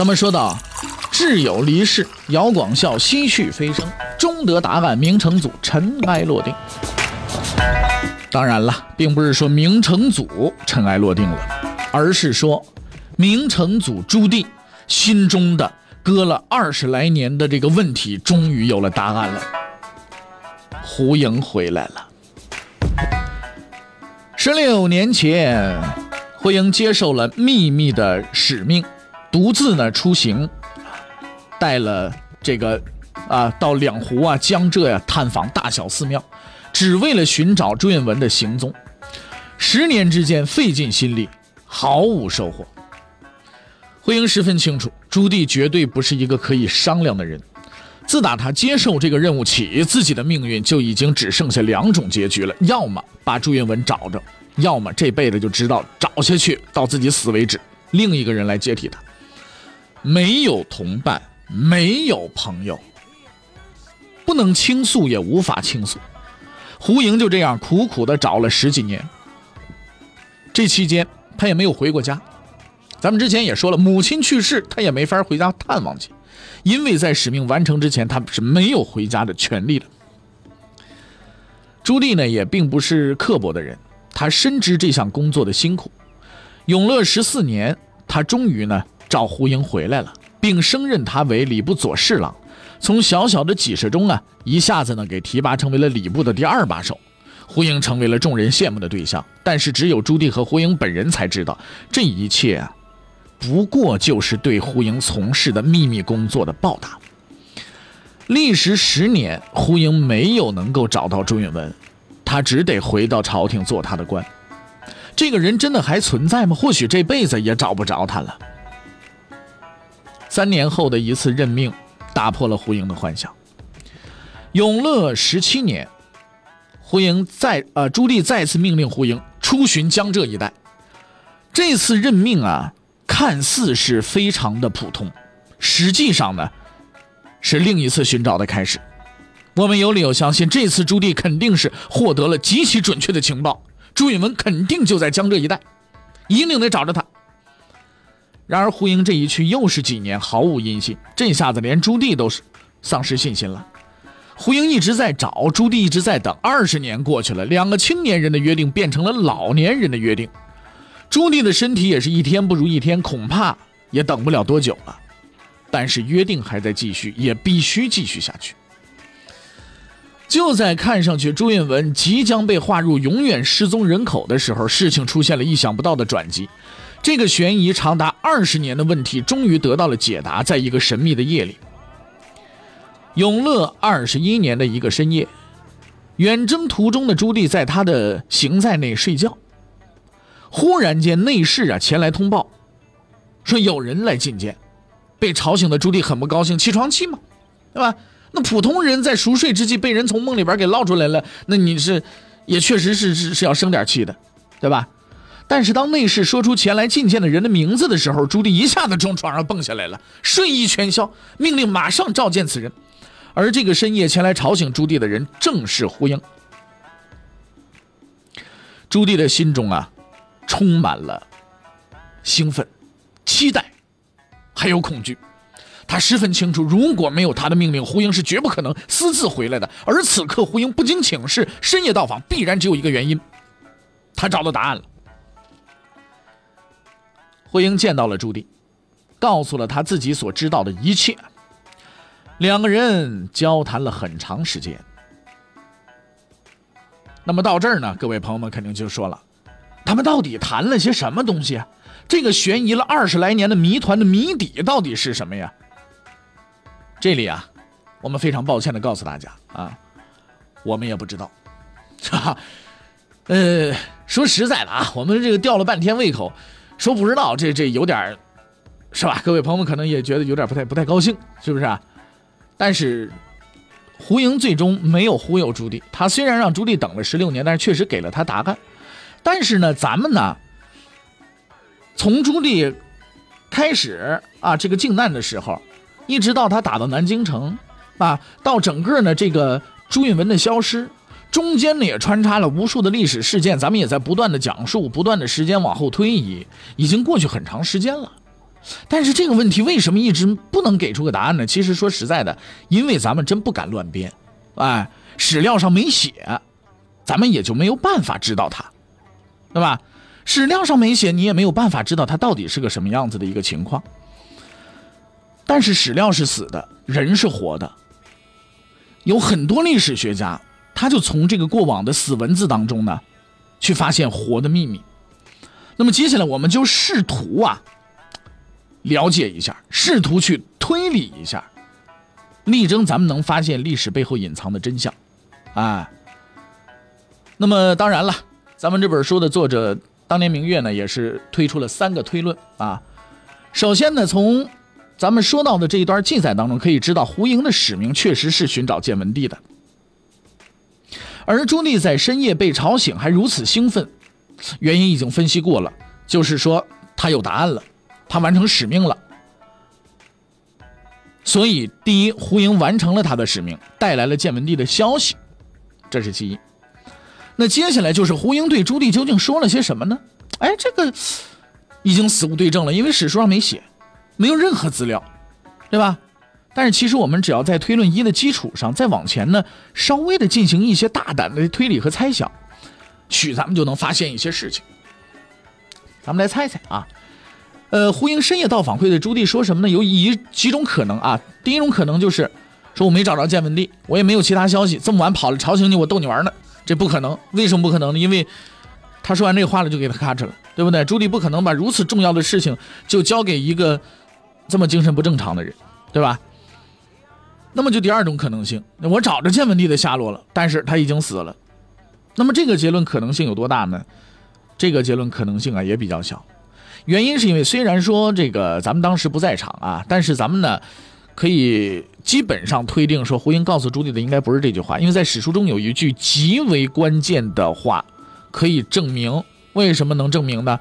咱们说到挚友离世，姚广孝心绪飞升，终得答案，明成祖尘埃落定。当然了，并不是说明成祖尘埃落定了，而是说明成祖朱棣心中的。搁了二十来年的这个问题，终于有了答案了。胡英回来了。十六年前，胡英接受了秘密的使命，独自呢出行，带了这个啊到两湖啊江浙呀探访大小寺庙，只为了寻找朱允文的行踪。十年之间费尽心力，毫无收获。胡英十分清楚，朱棣绝对不是一个可以商量的人。自打他接受这个任务起，自己的命运就已经只剩下两种结局了：要么把朱允文找着，要么这辈子就知道找下去到自己死为止，另一个人来接替他。没有同伴，没有朋友，不能倾诉，也无法倾诉。胡莹就这样苦苦的找了十几年，这期间他也没有回过家。咱们之前也说了，母亲去世，他也没法回家探望去，因为在使命完成之前，他是没有回家的权利的。朱棣呢，也并不是刻薄的人，他深知这项工作的辛苦。永乐十四年，他终于呢找胡英回来了，并升任他为礼部左侍郎，从小小的给事中啊，一下子呢给提拔成为了礼部的第二把手。胡英成为了众人羡慕的对象，但是只有朱棣和胡英本人才知道这一切啊。不过就是对胡英从事的秘密工作的报答。历时十年，胡英没有能够找到朱允文，他只得回到朝廷做他的官。这个人真的还存在吗？或许这辈子也找不着他了。三年后的一次任命，打破了胡英的幻想。永乐十七年，胡英再呃，朱棣再次命令胡英出巡江浙一带。这次任命啊。看似是非常的普通，实际上呢，是另一次寻找的开始。我们有理由相信，这次朱棣肯定是获得了极其准确的情报，朱允炆肯定就在江浙一带，一定得找着他。然而胡英这一去又是几年，毫无音信，这下子连朱棣都是丧失信心了。胡英一直在找，朱棣一直在等，二十年过去了，两个青年人的约定变成了老年人的约定。朱棣的身体也是一天不如一天，恐怕也等不了多久了。但是约定还在继续，也必须继续下去。就在看上去朱允文即将被划入永远失踪人口的时候，事情出现了意想不到的转机。这个悬疑长达二十年的问题终于得到了解答。在一个神秘的夜里，永乐二十一年的一个深夜，远征途中的朱棣在他的行在内睡觉。忽然间，内侍啊前来通报，说有人来觐见。被吵醒的朱棣很不高兴，起床气嘛，对吧？那普通人在熟睡之际被人从梦里边给捞出来了，那你是也确实是是是要生点气的，对吧？但是当内侍说出前来觐见的人的名字的时候，朱棣一下子从床上蹦下来了，睡意全消，命令马上召见此人。而这个深夜前来吵醒朱棣的人，正是胡英。朱棣的心中啊。充满了兴奋、期待，还有恐惧。他十分清楚，如果没有他的命令，胡英是绝不可能私自回来的。而此刻，胡英不经请示，深夜到访，必然只有一个原因：他找到答案了。胡英见到了朱棣，告诉了他自己所知道的一切。两个人交谈了很长时间。那么到这儿呢，各位朋友们肯定就说了。他们到底谈了些什么东西啊？这个悬疑了二十来年的谜团的谜底到底是什么呀？这里啊，我们非常抱歉的告诉大家啊，我们也不知道。哈哈，呃，说实在的啊，我们这个吊了半天胃口，说不知道，这这有点是吧？各位朋友们可能也觉得有点不太不太高兴，是不是啊？但是胡莹最终没有忽悠朱棣，他虽然让朱棣等了十六年，但是确实给了他答案。但是呢，咱们呢，从朱棣开始啊，这个靖难的时候，一直到他打到南京城啊，到整个呢这个朱允文的消失，中间呢也穿插了无数的历史事件，咱们也在不断的讲述，不断的时间往后推移，已经过去很长时间了。但是这个问题为什么一直不能给出个答案呢？其实说实在的，因为咱们真不敢乱编，哎，史料上没写，咱们也就没有办法知道它，对吧？史料上没写，你也没有办法知道它到底是个什么样子的一个情况。但是史料是死的，人是活的，有很多历史学家，他就从这个过往的死文字当中呢，去发现活的秘密。那么接下来我们就试图啊。了解一下，试图去推理一下，力争咱们能发现历史背后隐藏的真相，啊。那么当然了，咱们这本书的作者当年明月呢，也是推出了三个推论啊。首先呢，从咱们说到的这一段记载当中可以知道，胡莹的使命确实是寻找建文帝的，而朱棣在深夜被吵醒还如此兴奋，原因已经分析过了，就是说他有答案了。他完成使命了，所以第一，胡英完成了他的使命，带来了建文帝的消息，这是其一。那接下来就是胡英对朱棣究竟说了些什么呢？哎，这个已经死无对证了，因为史书上没写，没有任何资料，对吧？但是其实我们只要在推论一的基础上再往前呢，稍微的进行一些大胆的推理和猜想，许咱们就能发现一些事情。咱们来猜猜啊。呃，胡英深夜到访会对朱棣说什么呢？有一几种可能啊。第一种可能就是说我没找着建文帝，我也没有其他消息，这么晚跑了吵醒你，我逗你玩呢，这不可能。为什么不可能呢？因为他说完这话了就给他咔哧了，对不对？朱棣不可能把如此重要的事情就交给一个这么精神不正常的人，对吧？那么就第二种可能性，我找着建文帝的下落了，但是他已经死了。那么这个结论可能性有多大呢？这个结论可能性啊也比较小。原因是因为虽然说这个咱们当时不在场啊，但是咱们呢可以基本上推定说胡英告诉朱棣的应该不是这句话，因为在史书中有一句极为关键的话可以证明。为什么能证明呢？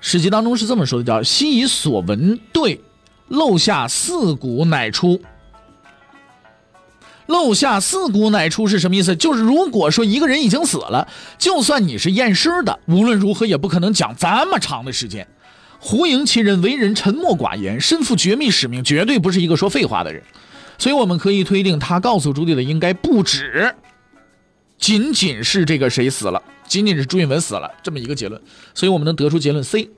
史记当中是这么说的，叫“昔以所闻对，漏下四股乃出”。漏下四股乃出是什么意思？就是如果说一个人已经死了，就算你是验尸的，无论如何也不可能讲这么长的时间。胡莹其人为人沉默寡言，身负绝密使命，绝对不是一个说废话的人。所以我们可以推定，他告诉朱棣的应该不止仅仅是这个谁死了，仅仅是朱允文死了这么一个结论。所以我们能得出结论 C，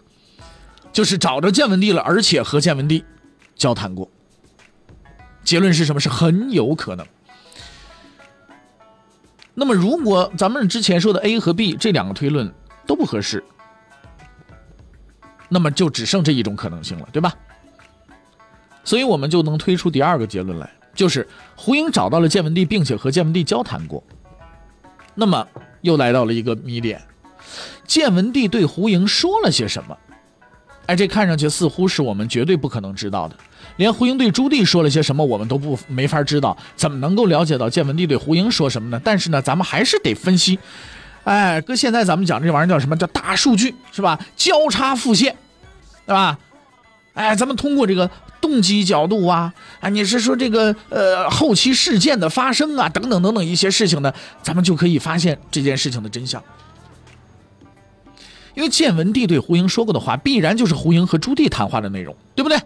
就是找着建文帝了，而且和建文帝交谈过。结论是什么？是很有可能。那么，如果咱们之前说的 A 和 B 这两个推论都不合适，那么就只剩这一种可能性了，对吧？所以我们就能推出第二个结论来，就是胡英找到了建文帝，并且和建文帝交谈过。那么又来到了一个谜点：建文帝对胡英说了些什么？哎，这看上去似乎是我们绝对不可能知道的。连胡英对朱棣说了些什么，我们都不没法知道，怎么能够了解到建文帝对胡英说什么呢？但是呢，咱们还是得分析。哎，搁现在咱们讲这玩意儿叫什么？叫大数据是吧？交叉复现，对吧？哎，咱们通过这个动机角度啊，啊，你是说这个呃后期事件的发生啊，等等等等一些事情呢，咱们就可以发现这件事情的真相。因为建文帝对胡英说过的话，必然就是胡英和朱棣谈话的内容，对不对？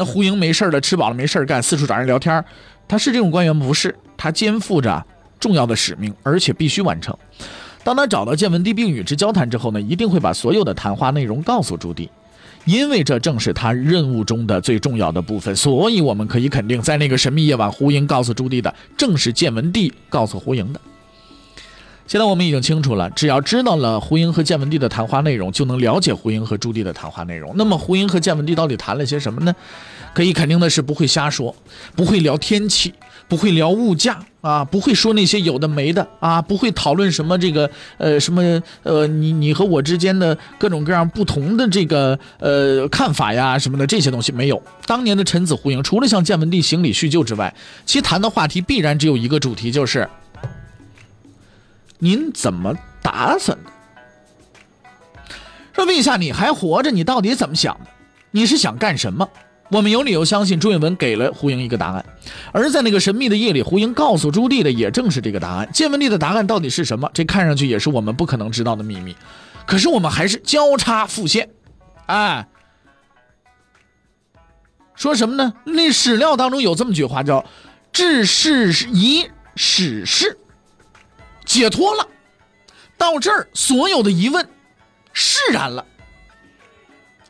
那胡莹没事了，吃饱了没事干，四处找人聊天，他是这种官员不是？他肩负着重要的使命，而且必须完成。当他找到建文帝并与之交谈之后呢，一定会把所有的谈话内容告诉朱棣，因为这正是他任务中的最重要的部分。所以我们可以肯定，在那个神秘夜晚，胡莹告诉朱棣的正是建文帝告诉胡莹的。现在我们已经清楚了，只要知道了胡英和建文帝的谈话内容，就能了解胡英和朱棣的谈话内容。那么胡英和建文帝到底谈了些什么呢？可以肯定的是，不会瞎说，不会聊天气，不会聊物价啊，不会说那些有的没的啊，不会讨论什么这个呃什么呃你你和我之间的各种各样不同的这个呃看法呀什么的这些东西没有。当年的臣子胡英，除了向建文帝行礼叙旧之外，其谈的话题必然只有一个主题，就是。您怎么打算的？说陛下，你还活着，你到底怎么想的？你是想干什么？我们有理由相信朱允文给了胡英一个答案，而在那个神秘的夜里，胡英告诉朱棣的也正是这个答案。建文帝的答案到底是什么？这看上去也是我们不可能知道的秘密。可是我们还是交叉复现，哎，说什么呢？那史料当中有这么句话，叫“治世宜史事”。解脱了，到这儿所有的疑问释然了，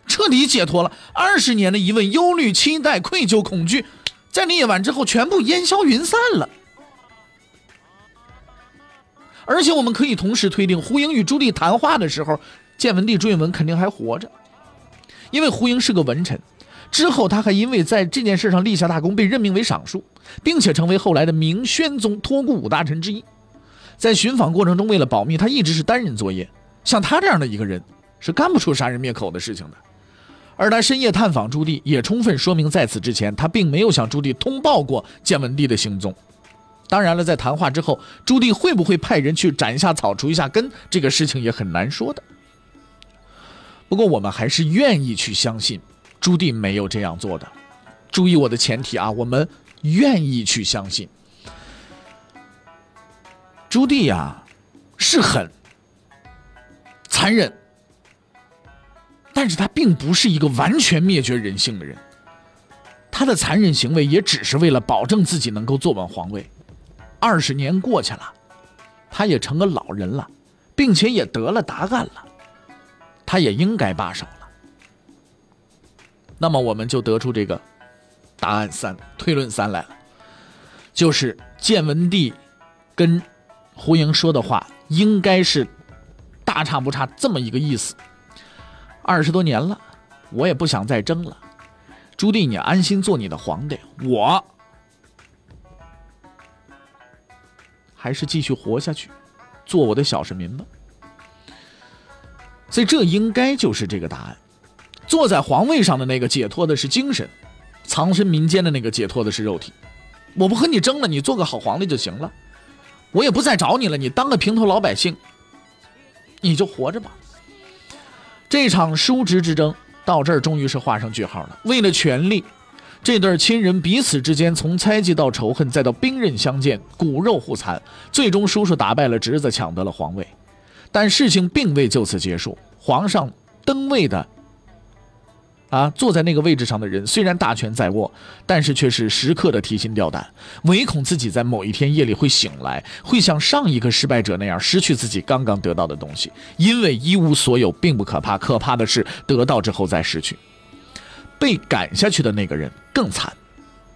彻底解脱了。二十年的疑问、忧虑、期待、愧疚、恐惧，在那夜晚之后全部烟消云散了。而且我们可以同时推定，胡英与朱棣谈话的时候，建文帝朱允文肯定还活着，因为胡英是个文臣。之后他还因为在这件事上立下大功，被任命为尚书，并且成为后来的明宣宗托孤五大臣之一。在寻访过程中，为了保密，他一直是单人作业。像他这样的一个人，是干不出杀人灭口的事情的。而他深夜探访朱棣，也充分说明在此之前，他并没有向朱棣通报过建文帝的行踪。当然了，在谈话之后，朱棣会不会派人去斩一下草除一下根，这个事情也很难说的。不过，我们还是愿意去相信朱棣没有这样做的。注意我的前提啊，我们愿意去相信。朱棣呀，是狠、残忍，但是他并不是一个完全灭绝人性的人。他的残忍行为也只是为了保证自己能够坐稳皇位。二十年过去了，他也成了老人了，并且也得了答案了，他也应该罢手了。那么，我们就得出这个答案三、推论三来了，就是建文帝跟。胡莹说的话应该是大差不差这么一个意思。二十多年了，我也不想再争了。朱棣，你安心做你的皇帝，我还是继续活下去，做我的小市民吧。所以，这应该就是这个答案。坐在皇位上的那个解脱的是精神，藏身民间的那个解脱的是肉体。我不和你争了，你做个好皇帝就行了。我也不再找你了，你当个平头老百姓，你就活着吧。这场叔侄之争到这儿终于是画上句号了。为了权力，这对亲人彼此之间从猜忌到仇恨，再到兵刃相见、骨肉互残，最终叔叔打败了侄子，抢得了皇位。但事情并未就此结束，皇上登位的。啊，坐在那个位置上的人虽然大权在握，但是却是时刻的提心吊胆，唯恐自己在某一天夜里会醒来，会像上一个失败者那样失去自己刚刚得到的东西。因为一无所有并不可怕，可怕的是得到之后再失去。被赶下去的那个人更惨，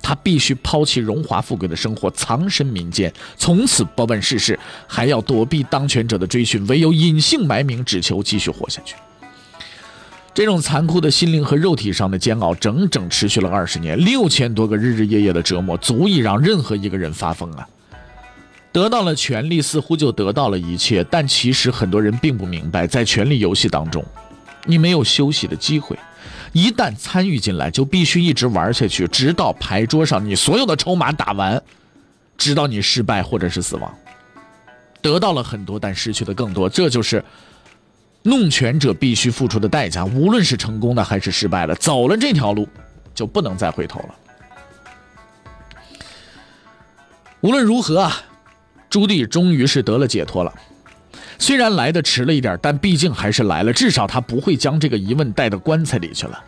他必须抛弃荣华富贵的生活，藏身民间，从此不问世事，还要躲避当权者的追寻，唯有隐姓埋名，只求继续活下去。这种残酷的心灵和肉体上的煎熬，整整持续了二十年，六千多个日日夜夜的折磨，足以让任何一个人发疯啊！得到了权力，似乎就得到了一切，但其实很多人并不明白，在权力游戏当中，你没有休息的机会，一旦参与进来，就必须一直玩下去，直到牌桌上你所有的筹码打完，直到你失败或者是死亡。得到了很多，但失去的更多，这就是。弄权者必须付出的代价，无论是成功的还是失败的，走了这条路，就不能再回头了。无论如何啊，朱棣终于是得了解脱了。虽然来的迟了一点，但毕竟还是来了。至少他不会将这个疑问带到棺材里去了，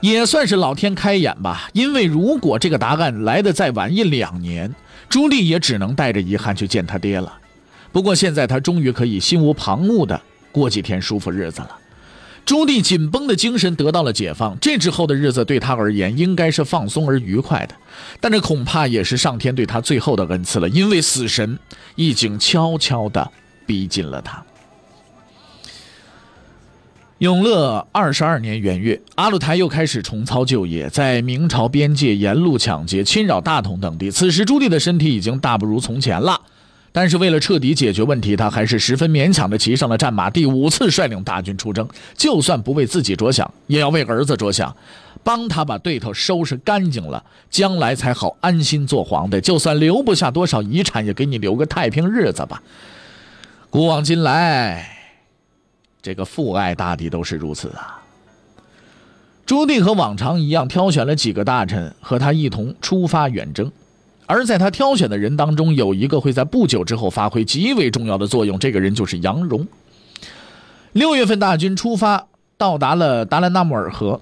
也算是老天开眼吧。因为如果这个答案来的再晚一两年，朱棣也只能带着遗憾去见他爹了。不过现在他终于可以心无旁骛的。过几天舒服日子了，朱棣紧绷的精神得到了解放。这之后的日子对他而言应该是放松而愉快的，但这恐怕也是上天对他最后的恩赐了，因为死神已经悄悄的逼近了他。永乐二十二年元月，阿鲁台又开始重操旧业，在明朝边界沿路抢劫、侵扰大同等地。此时朱棣的身体已经大不如从前了，但是为了彻底解决问题，他还是十分勉强地骑上了战马，第五次率领大军出征。就算不为自己着想，也要为儿子着想，帮他把对头收拾干净了，将来才好安心做皇帝。就算留不下多少遗产，也给你留个太平日子吧。古往今来。这个父爱大抵都是如此啊。朱棣和往常一样，挑选了几个大臣和他一同出发远征。而在他挑选的人当中，有一个会在不久之后发挥极为重要的作用，这个人就是杨荣。六月份，大军出发，到达了达兰纳木尔河，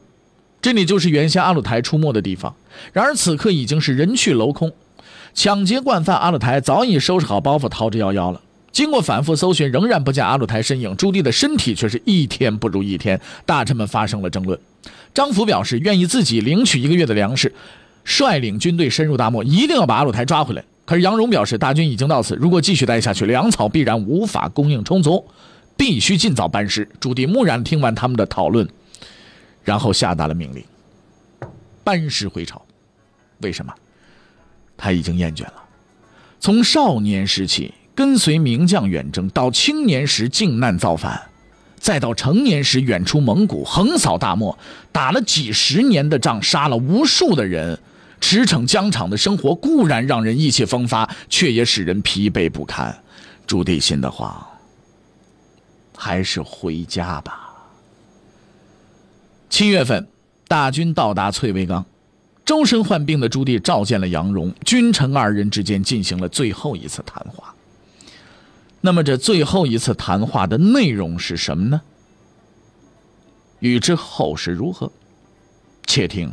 这里就是原先阿鲁台出没的地方。然而此刻已经是人去楼空，抢劫惯犯阿鲁台早已收拾好包袱，逃之夭夭了。经过反复搜寻，仍然不见阿鲁台身影。朱棣的身体却是一天不如一天。大臣们发生了争论。张辅表示愿意自己领取一个月的粮食，率领军队深入大漠，一定要把阿鲁台抓回来。可是杨荣表示，大军已经到此，如果继续待下去，粮草必然无法供应充足，必须尽早班师。朱棣木然听完他们的讨论，然后下达了命令：班师回朝。为什么？他已经厌倦了。从少年时起。跟随名将远征，到青年时靖难造反，再到成年时远出蒙古，横扫大漠，打了几十年的仗，杀了无数的人，驰骋疆场的生活固然让人意气风发，却也使人疲惫不堪。朱棣心的慌，还是回家吧。七月份，大军到达翠微岗，周身患病的朱棣召见了杨荣，君臣二人之间进行了最后一次谈话。那么这最后一次谈话的内容是什么呢？欲知后事如何，且听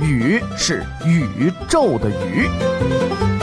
宇是宇宙的宇。